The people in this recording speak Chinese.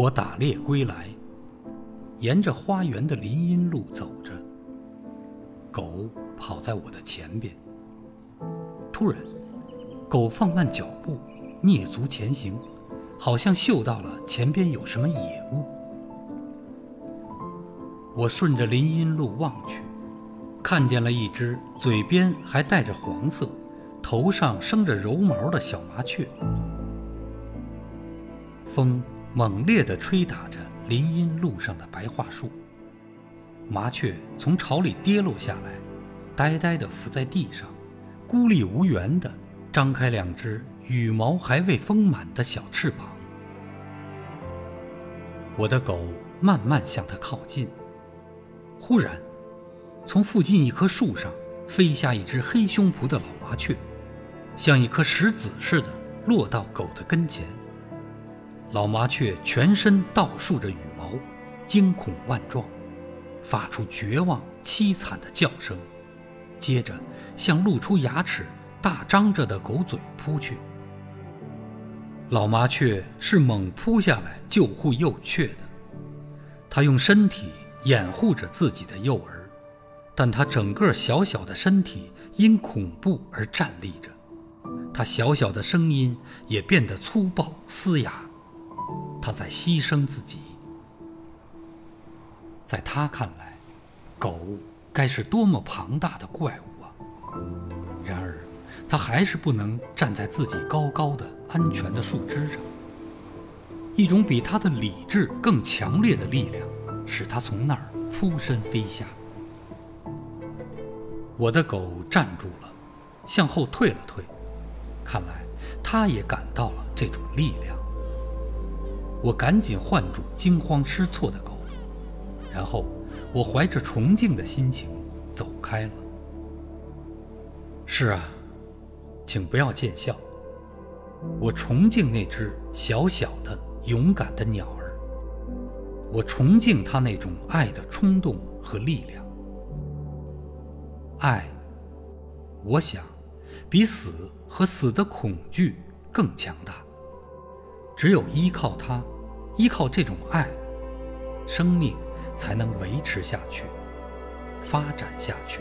我打猎归来，沿着花园的林荫路走着，狗跑在我的前边。突然，狗放慢脚步，蹑足前行，好像嗅到了前边有什么野物。我顺着林荫路望去，看见了一只嘴边还带着黄色、头上生着柔毛的小麻雀。风猛烈地吹打着林荫路上的白桦树，麻雀从巢里跌落下来，呆呆地伏在地上，孤立无援地张开两只羽毛还未丰满的小翅膀。我的狗慢慢向它靠近。忽然，从附近一棵树上飞下一只黑胸脯的老麻雀，像一颗石子似的落到狗的跟前。老麻雀全身倒竖着羽毛，惊恐万状，发出绝望凄惨的叫声，接着向露出牙齿、大张着的狗嘴扑去。老麻雀是猛扑下来救护幼雀的，它用身体。掩护着自己的幼儿，但它整个小小的身体因恐怖而站立着，它小小的声音也变得粗暴嘶哑，他在牺牲自己。在他看来，狗该是多么庞大的怪物啊！然而，他还是不能站在自己高高的、安全的树枝上。一种比他的理智更强烈的力量。使他从那儿扑身飞下。我的狗站住了，向后退了退，看来它也感到了这种力量。我赶紧唤住惊慌失措的狗，然后我怀着崇敬的心情走开了。是啊，请不要见笑。我崇敬那只小小的、勇敢的鸟儿。我崇敬它那种爱的冲动和力量。爱，我想，比死和死的恐惧更强大。只有依靠它，依靠这种爱，生命才能维持下去，发展下去。